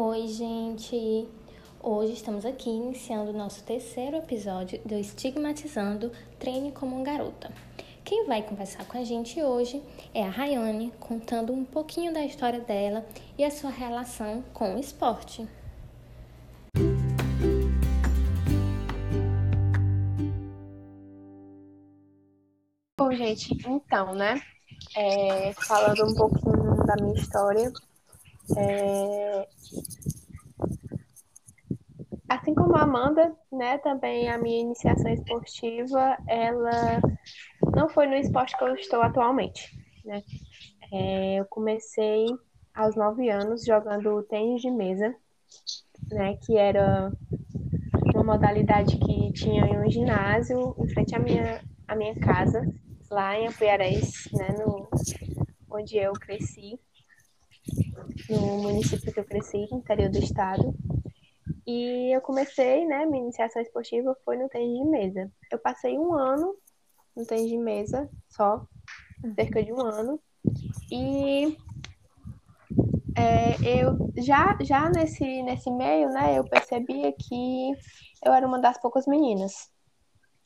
Oi, gente! Hoje estamos aqui iniciando o nosso terceiro episódio do Estigmatizando Treine como uma Garota. Quem vai conversar com a gente hoje é a Rayane, contando um pouquinho da história dela e a sua relação com o esporte. Bom, gente, então, né? É, falando um pouquinho da minha história, é... Assim como a Amanda, né, também a minha iniciação esportiva, ela não foi no esporte que eu estou atualmente, né? É, eu comecei aos nove anos jogando tênis de mesa, né, que era uma modalidade que tinha em um ginásio em frente à minha, à minha casa, lá em Apuiarés, né, no, onde eu cresci no município que eu cresci, no interior do estado. E eu comecei, né, minha iniciação esportiva foi no tênis de mesa. Eu passei um ano no tênis de mesa, só, cerca de um ano. E é, eu já, já nesse, nesse meio, né, eu percebia que eu era uma das poucas meninas,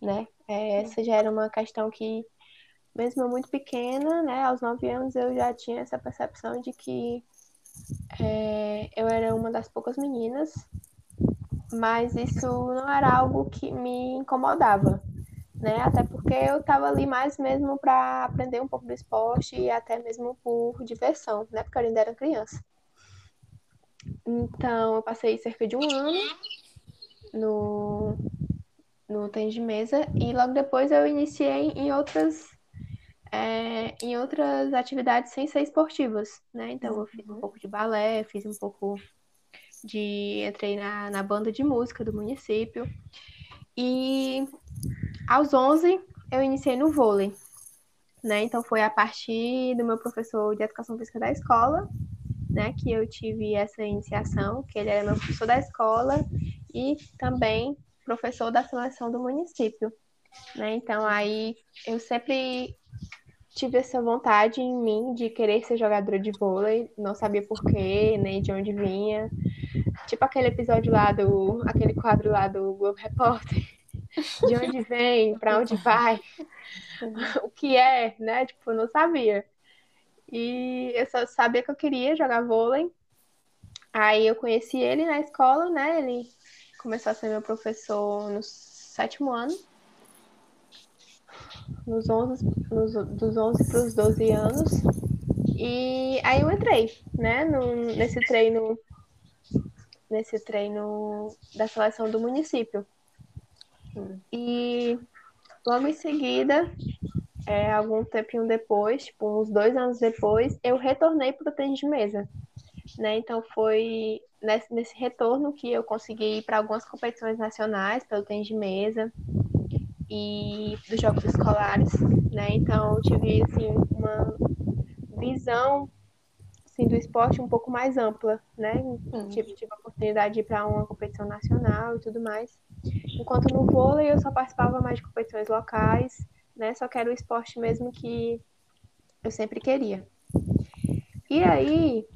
né? É, essa já era uma questão que, mesmo muito pequena, né, aos nove anos, eu já tinha essa percepção de que é, eu era uma das poucas meninas, mas isso não era algo que me incomodava, né? Até porque eu estava ali mais mesmo para aprender um pouco do esporte e até mesmo por diversão, né? Porque eu ainda era criança. Então, eu passei cerca de um ano no, no tênis de mesa e logo depois eu iniciei em outras é, em outras atividades sem ser esportivas, né? Então eu fiz um pouco de balé, fiz um pouco de. entrei na, na banda de música do município. E aos 11 eu iniciei no vôlei, né? Então foi a partir do meu professor de educação física da escola, né, que eu tive essa iniciação, que ele era meu professor da escola e também professor da seleção do município, né? Então aí eu sempre tive essa vontade em mim de querer ser jogadora de vôlei, não sabia porquê, nem de onde vinha. Tipo aquele episódio lá do. aquele quadro lá do Globo Repórter. De onde vem, para onde vai, o que é, né? Tipo, eu não sabia. E eu só sabia que eu queria jogar vôlei. Aí eu conheci ele na escola, né? Ele começou a ser meu professor no sétimo ano nos 11, nos, dos 11 para os 12 anos. E aí eu entrei, né, no, nesse treino nesse treino da seleção do município. E logo em seguida, é, algum tempinho depois, tipo uns dois anos depois, eu retornei para o tênis de mesa. Né? Então foi nesse, nesse retorno que eu consegui ir para algumas competições nacionais pelo tênis de mesa e dos jogos escolares, né? Então eu tive assim uma visão assim, do esporte um pouco mais ampla, né? Tive, tive a oportunidade de ir para uma competição nacional e tudo mais. Enquanto no vôlei eu só participava mais de competições locais, né? Só que era o esporte mesmo que eu sempre queria. E aí,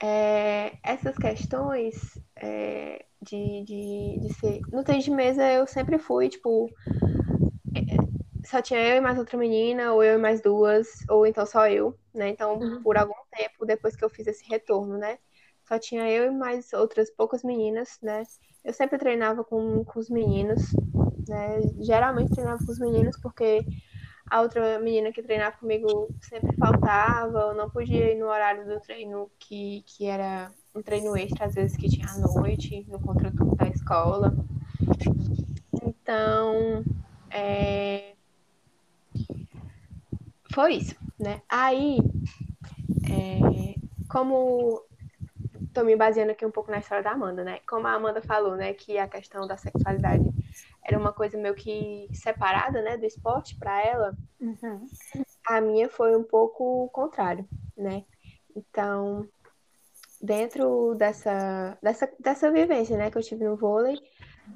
é, essas questões é, de, de, de ser. No tênis de mesa eu sempre fui, tipo, só tinha eu e mais outra menina, ou eu e mais duas, ou então só eu, né? Então, uhum. por algum tempo, depois que eu fiz esse retorno, né? Só tinha eu e mais outras poucas meninas, né? Eu sempre treinava com, com os meninos, né? Geralmente treinava com os meninos porque a outra menina que treinava comigo sempre faltava, eu não podia ir no horário do treino que, que era um treino extra, às vezes que tinha à noite, no contraturno da escola. Então, é, foi isso, né? Aí, é, como tô me baseando aqui um pouco na história da Amanda, né? Como a Amanda falou, né, que a questão da sexualidade era uma coisa meio que separada, né, do esporte para ela. Uhum. A minha foi um pouco o contrário, né? Então, dentro dessa, dessa, dessa vivência, né, que eu tive no vôlei,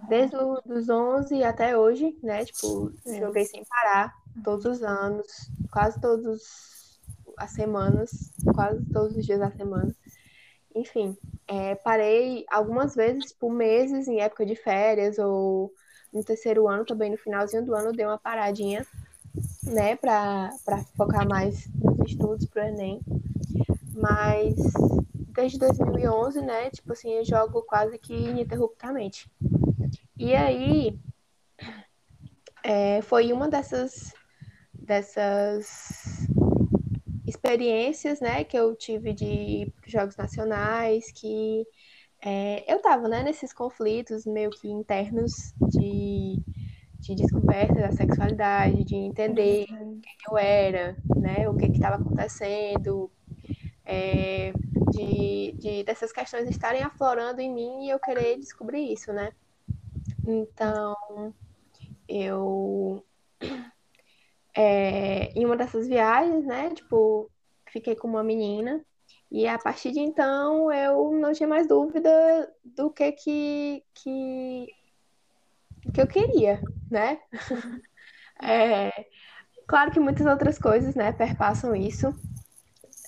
desde os 11 até hoje, né, tipo, joguei sem parar, todos os anos, quase todos as semanas, quase todos os dias da semana. Enfim, é, parei algumas vezes por meses em época de férias ou no terceiro ano, também no finalzinho do ano, dei uma paradinha, né, para focar mais nos estudos pro Enem. Mas desde 2011, né, tipo assim, eu jogo quase que ininterruptamente. E aí, é, foi uma dessas, dessas experiências, né, que eu tive de jogos nacionais, que é, eu tava, né, nesses conflitos meio que internos de, de descoberta da sexualidade, de entender uhum. quem eu era, né, o que estava acontecendo, é, de, de dessas questões estarem aflorando em mim e eu querer descobrir isso, né. Então, eu é, em uma dessas viagens, né, tipo, fiquei com uma menina e a partir de então eu não tinha mais dúvida do que que, que, que eu queria, né? É, claro que muitas outras coisas, né, perpassam isso.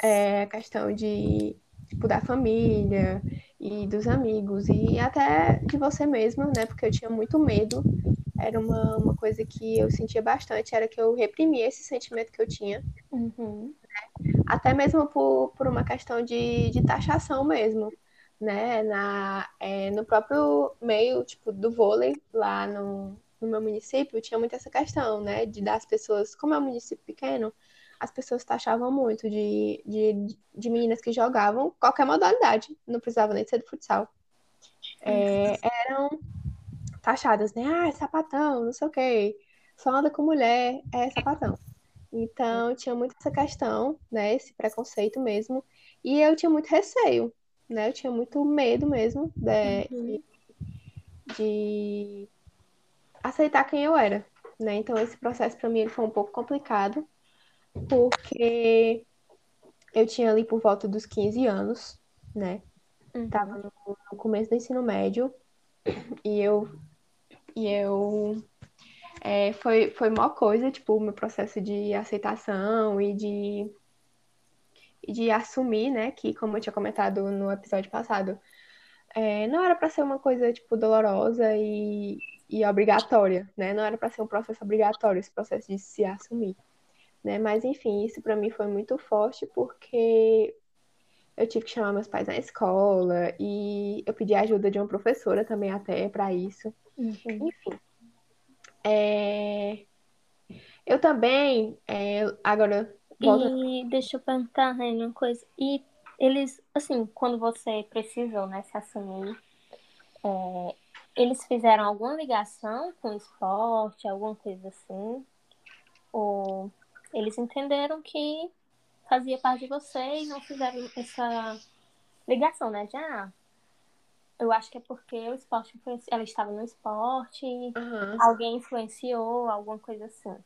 É, a questão de, tipo, da família e dos amigos e até de você mesmo, né? Porque eu tinha muito medo. Era uma, uma coisa que eu sentia bastante, era que eu reprimia esse sentimento que eu tinha. Uhum até mesmo por, por uma questão de, de taxação mesmo, né? Na, é, no próprio meio, tipo, do vôlei, lá no, no meu município, tinha muito essa questão, né? De dar as pessoas, como é um município pequeno, as pessoas taxavam muito de, de, de meninas que jogavam qualquer modalidade, não precisava nem ser do futsal. É, eram taxadas, né? Ah, é sapatão, não sei o quê. Só anda com mulher, é sapatão. Então, tinha muito essa questão, né? Esse preconceito mesmo. E eu tinha muito receio, né? Eu tinha muito medo mesmo de, uhum. de aceitar quem eu era, né? Então, esse processo para mim ele foi um pouco complicado, porque eu tinha ali por volta dos 15 anos, né? Uhum. Tava no, no começo do ensino médio e eu e eu é, foi, foi uma coisa, tipo, o meu processo de aceitação e de, de assumir, né, que, como eu tinha comentado no episódio passado, é, não era para ser uma coisa, tipo, dolorosa e, e obrigatória, né, não era para ser um processo obrigatório, esse processo de se assumir, né, mas, enfim, isso para mim foi muito forte porque eu tive que chamar meus pais na escola e eu pedi a ajuda de uma professora também até para isso. Uhum. Enfim, é... Eu também, é, agora. Volta... E deixa eu perguntar, né, uma coisa. E eles, assim, quando você precisou, né, se assumir, é, eles fizeram alguma ligação com o esporte, alguma coisa assim? Ou eles entenderam que fazia parte de você e não fizeram essa ligação, né? De, ah, eu acho que é porque o esporte influenciou. Ela estava no esporte, uhum. alguém influenciou, alguma coisa assim.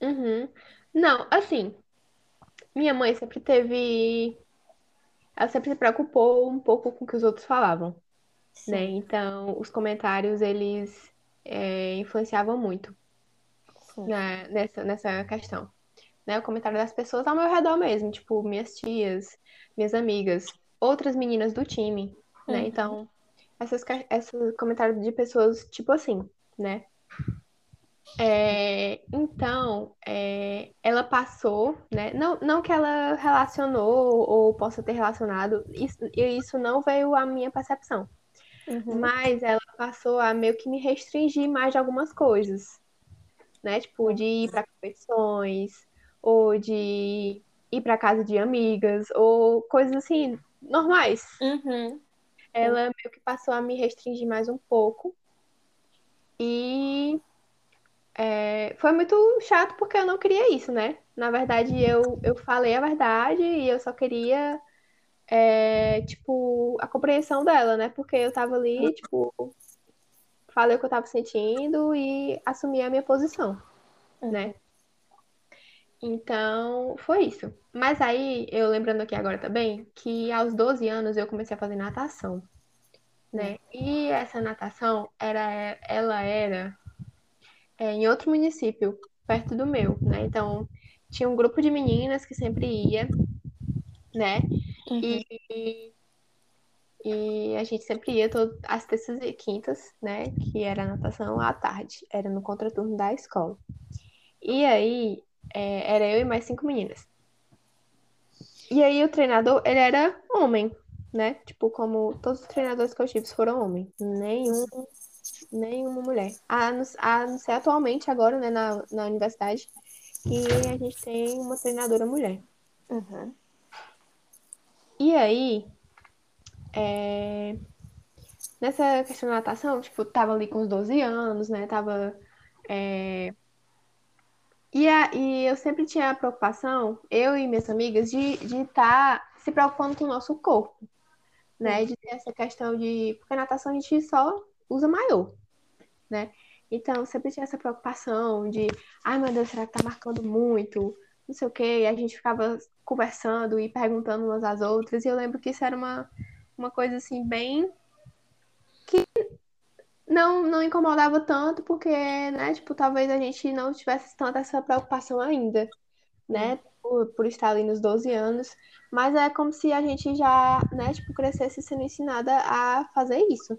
Uhum. Não, assim, minha mãe sempre teve. Ela sempre se preocupou um pouco com o que os outros falavam. Sim. Né? Então, os comentários, eles é, influenciavam muito né? nessa, nessa questão. Né? O comentário das pessoas ao meu redor mesmo, tipo, minhas tias, minhas amigas, outras meninas do time, né? Uhum. Então, essas, esses comentários de pessoas tipo assim, né? É, então, é, ela passou, né? Não, não que ela relacionou ou possa ter relacionado, isso, isso não veio à minha percepção. Uhum. Mas ela passou a meio que me restringir mais de algumas coisas, né? Tipo, de ir para competições, ou de ir para casa de amigas, ou coisas assim, normais. Uhum ela meio que passou a me restringir mais um pouco. E é, foi muito chato porque eu não queria isso, né? Na verdade, eu, eu falei a verdade e eu só queria, é, tipo, a compreensão dela, né? Porque eu tava ali, tipo, falei o que eu tava sentindo e assumi a minha posição, uhum. né? Então, foi isso. Mas aí, eu lembrando aqui agora também, que aos 12 anos eu comecei a fazer natação, né? E essa natação, era, ela era é, em outro município, perto do meu, né? Então, tinha um grupo de meninas que sempre ia, né? Uhum. E, E a gente sempre ia todo, às terças e quintas, né? Que era natação à tarde. Era no contraturno da escola. E aí, é, era eu e mais cinco meninas. E aí o treinador, ele era homem, né? Tipo, como todos os treinadores que eu tive foram homens. Nenhum, nenhuma mulher. A, a não ser atualmente agora, né, na, na universidade, que a gente tem uma treinadora mulher. Uhum. E aí, é... nessa questão da natação, tipo, tava ali com uns 12 anos, né? Tava. É... E, a, e eu sempre tinha a preocupação, eu e minhas amigas, de estar tá se preocupando com o nosso corpo, né? De ter essa questão de. Porque a natação a gente só usa maiô, né? Então, sempre tinha essa preocupação de, ai meu Deus, será que tá marcando muito? Não sei o quê. E a gente ficava conversando e perguntando umas às outras. E eu lembro que isso era uma, uma coisa assim, bem. Não, não incomodava tanto, porque, né, tipo, talvez a gente não tivesse tanta essa preocupação ainda, né? Por, por estar ali nos 12 anos. Mas é como se a gente já, né, tipo, crescesse sendo ensinada a fazer isso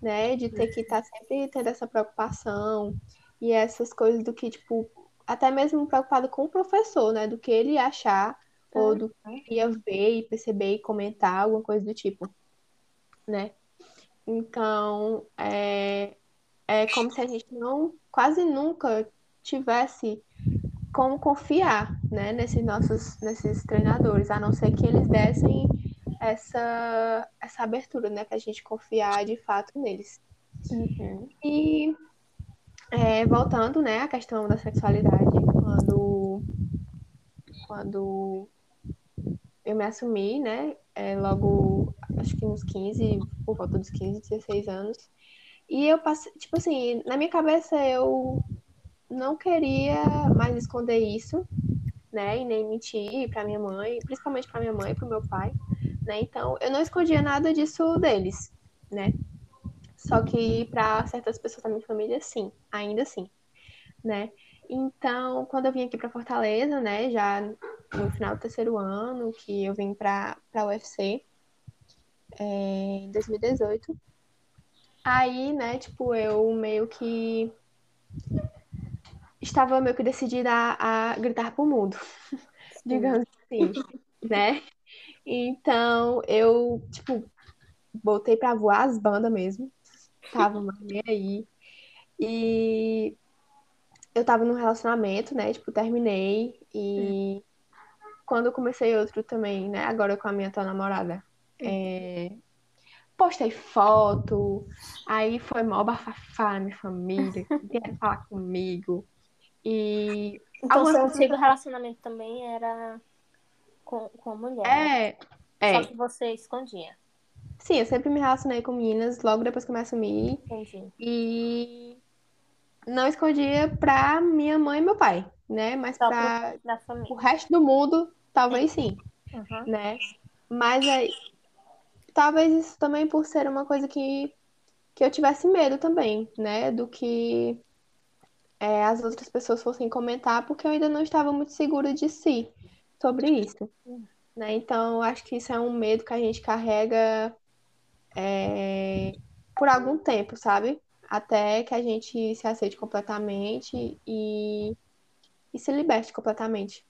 né? De ter que estar tá sempre tendo essa preocupação e essas coisas do que, tipo, até mesmo preocupado com o professor, né? Do que ele achar ou do que ia ver e perceber e comentar, alguma coisa do tipo, né? Então, é, é como se a gente não, quase nunca tivesse como confiar, né, nesses nossos, nesses treinadores, a não ser que eles dessem essa, essa abertura, né, pra gente confiar de fato neles. Uhum. E é, voltando, né, à questão da sexualidade, quando, quando eu me assumi, né, é, logo, acho que uns 15, por volta dos 15, 16 anos, e eu passei, tipo assim, na minha cabeça eu não queria mais esconder isso, né, e nem mentir para minha mãe, principalmente para minha mãe e para o meu pai, né? Então, eu não escondia nada disso deles, né? Só que para certas pessoas da minha família, sim, ainda assim, né? Então, quando eu vim aqui para Fortaleza, né, já no final do terceiro ano, que eu vim para a UFC, é, em 2018, aí, né, tipo, eu meio que estava meio que decidida a, a gritar pro mundo, digamos assim, né? Então, eu, tipo, voltei pra voar as bandas mesmo. Tava nem aí. E eu tava num relacionamento, né? Tipo, terminei. E quando eu comecei outro também, né? Agora com a minha atual namorada. É... Postei foto. Aí foi mó bafafá na minha família. Queria falar comigo. E. Então, seu antigo relacionamento também era com, com a mulher. É, é. Só que você escondia. Sim, eu sempre me relacionei com meninas logo depois que eu me assumi. Entendi. E não escondia pra minha mãe e meu pai, né? Mas Só pra família. o resto do mundo, talvez sim, Uhum. né? Mas aí, talvez isso também por ser uma coisa que, que eu tivesse medo também, né? Do que é, as outras pessoas fossem comentar, porque eu ainda não estava muito segura de si sobre isso. Né? Então, acho que isso é um medo que a gente carrega é, por algum tempo, sabe? Até que a gente se aceite completamente e, e se liberte completamente,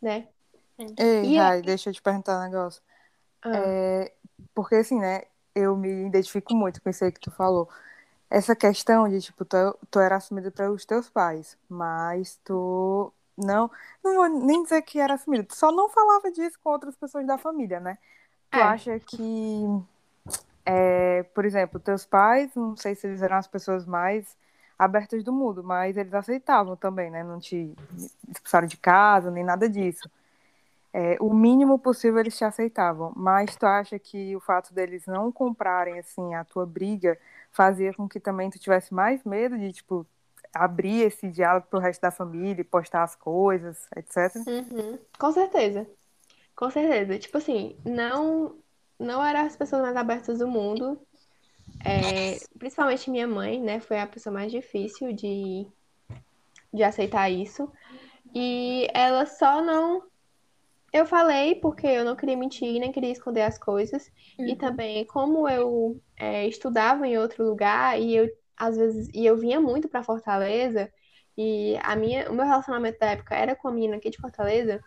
né? Ei, E Rai, deixa eu te perguntar um negócio. Ah, É, porque assim, né, eu me identifico muito com isso aí que tu falou. Essa questão de, tipo, tu, tu era assumida para os teus pais, mas tu não, não vou nem dizer que era assumida, tu só não falava disso com outras pessoas da família, né? Tu É. acha que, é, por exemplo, teus pais, não sei se eles eram as pessoas mais abertas do mundo, mas eles aceitavam também, né? Não te expulsaram de casa, nem nada disso. É, o mínimo possível eles te aceitavam, mas tu acha que o fato deles não comprarem assim a tua briga fazia com que também tu tivesse mais medo de tipo abrir esse diálogo pro resto da família, postar as coisas, etc. Uhum, com certeza. Com certeza. Tipo assim, não, não eram as pessoas mais abertas do mundo. É, principalmente minha mãe, né? Foi a pessoa mais difícil de, de aceitar isso. E ela só não eu falei porque eu não queria mentir, nem queria esconder as coisas. E Uhum. também, como eu é, estudava em outro lugar e eu, às vezes, e eu vinha muito para Fortaleza, e a minha, o meu relacionamento da época era com a menina aqui de Fortaleza,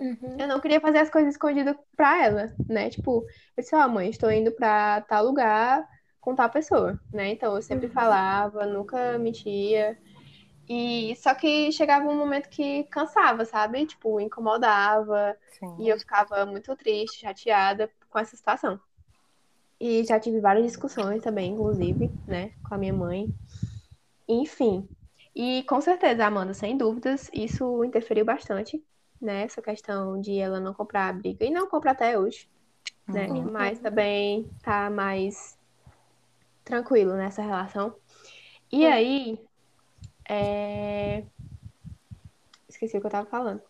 Uhum. eu não queria fazer as coisas escondidas pra ela, né? Tipo, eu disse, ó, mãe, estou indo pra tal lugar com tal pessoa, né? Então eu sempre Uhum. falava, nunca mentia. E só que chegava um momento que cansava, sabe? Tipo, incomodava. Sim. E eu ficava muito triste, chateada com essa situação. E já tive várias discussões também, inclusive, né, com a minha mãe. Enfim. E com certeza, Amanda, sem dúvidas, isso interferiu bastante, né? Essa questão de ela não comprar a briga. E não compra até hoje, né? Uhum. Mas também tá mais tranquilo nessa relação. E Uhum. aí. É, Esqueci o que eu tava falando.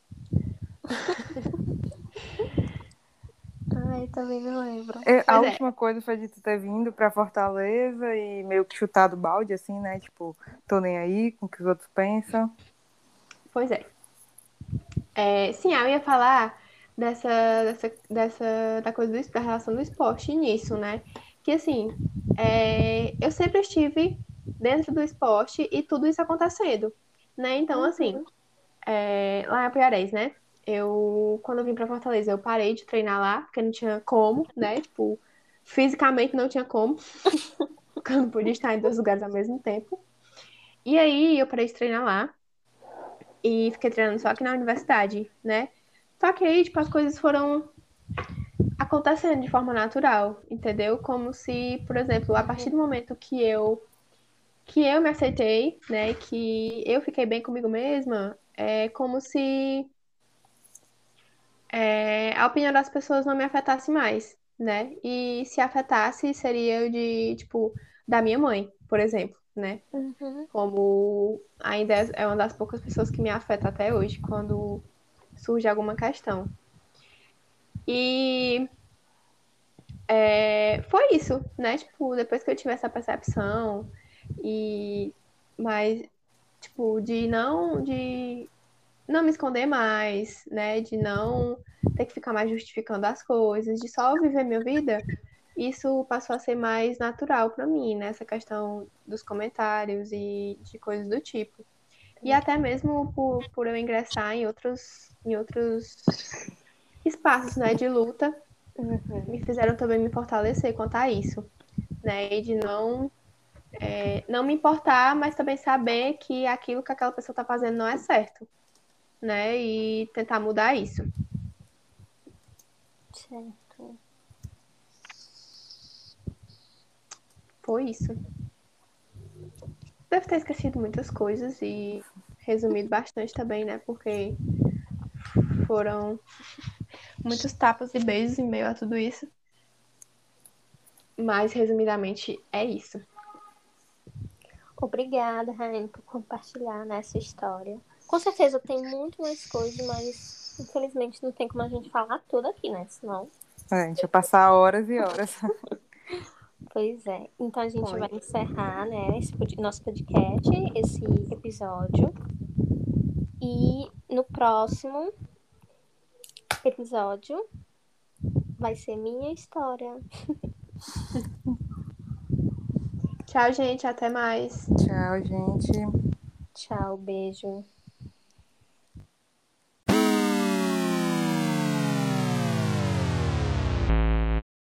Ai, também não lembro. É, a Pois é. última coisa foi de tu ter vindo pra Fortaleza e meio que chutado o balde, assim, né? Tipo, tô nem aí com o que os outros pensam. Pois é. É, sim, eu ia falar dessa, dessa, dessa da coisa do, da relação do esporte nisso, né? Que assim, é, eu sempre estive dentro do esporte e tudo isso acontecendo, né? Então, assim, é, lá em Apuiarés, né? Eu, quando eu vim pra Fortaleza, eu parei de treinar lá, porque não tinha como, né? Tipo, fisicamente não tinha como, porque eu não podia estar em dois lugares ao mesmo tempo. E aí eu parei de treinar lá e fiquei treinando só aqui na universidade, né? Só que aí, tipo, as coisas foram acontecendo de forma natural, entendeu? Como se, por exemplo, a partir do momento que eu que eu me aceitei, né, que eu fiquei bem comigo mesma, é como se é, a opinião das pessoas não me afetasse mais, né? E se afetasse, seria o de, tipo, da minha mãe, por exemplo, né? Uhum. como ainda é é uma das poucas pessoas que me afeta até hoje quando surge alguma questão. E é, foi isso, né? Tipo, depois que eu tive essa percepção e mas tipo de não de não me esconder mais, né? De não ter que ficar mais justificando as coisas, de só viver minha vida. Isso passou a ser mais natural para mim, né? Essa questão dos comentários e de coisas do tipo. E até mesmo por, por eu ingressar em outros, em outros espaços, né, de luta, Uhum. me fizeram também me fortalecer quanto a isso, né? E de não, é, não me importar, mas também saber que aquilo que aquela pessoa está fazendo não é certo, né? E tentar mudar isso. Certo. Foi isso. Deve ter esquecido muitas coisas e resumido bastante também, né? Porque foram muitos tapas e beijos em meio a tudo isso. Mas, resumidamente, é isso. Obrigada, Raine, por compartilhar nessa história. Com certeza tem muito mais coisas, mas infelizmente não tem como a gente falar tudo aqui, né? Senão. É, a gente ia passar horas e horas. Pois é. Então a gente Foi. vai encerrar, né, esse nosso podcast, esse episódio. E no próximo episódio vai ser minha história. Tchau, gente. Até mais. Tchau, gente. Tchau, beijo.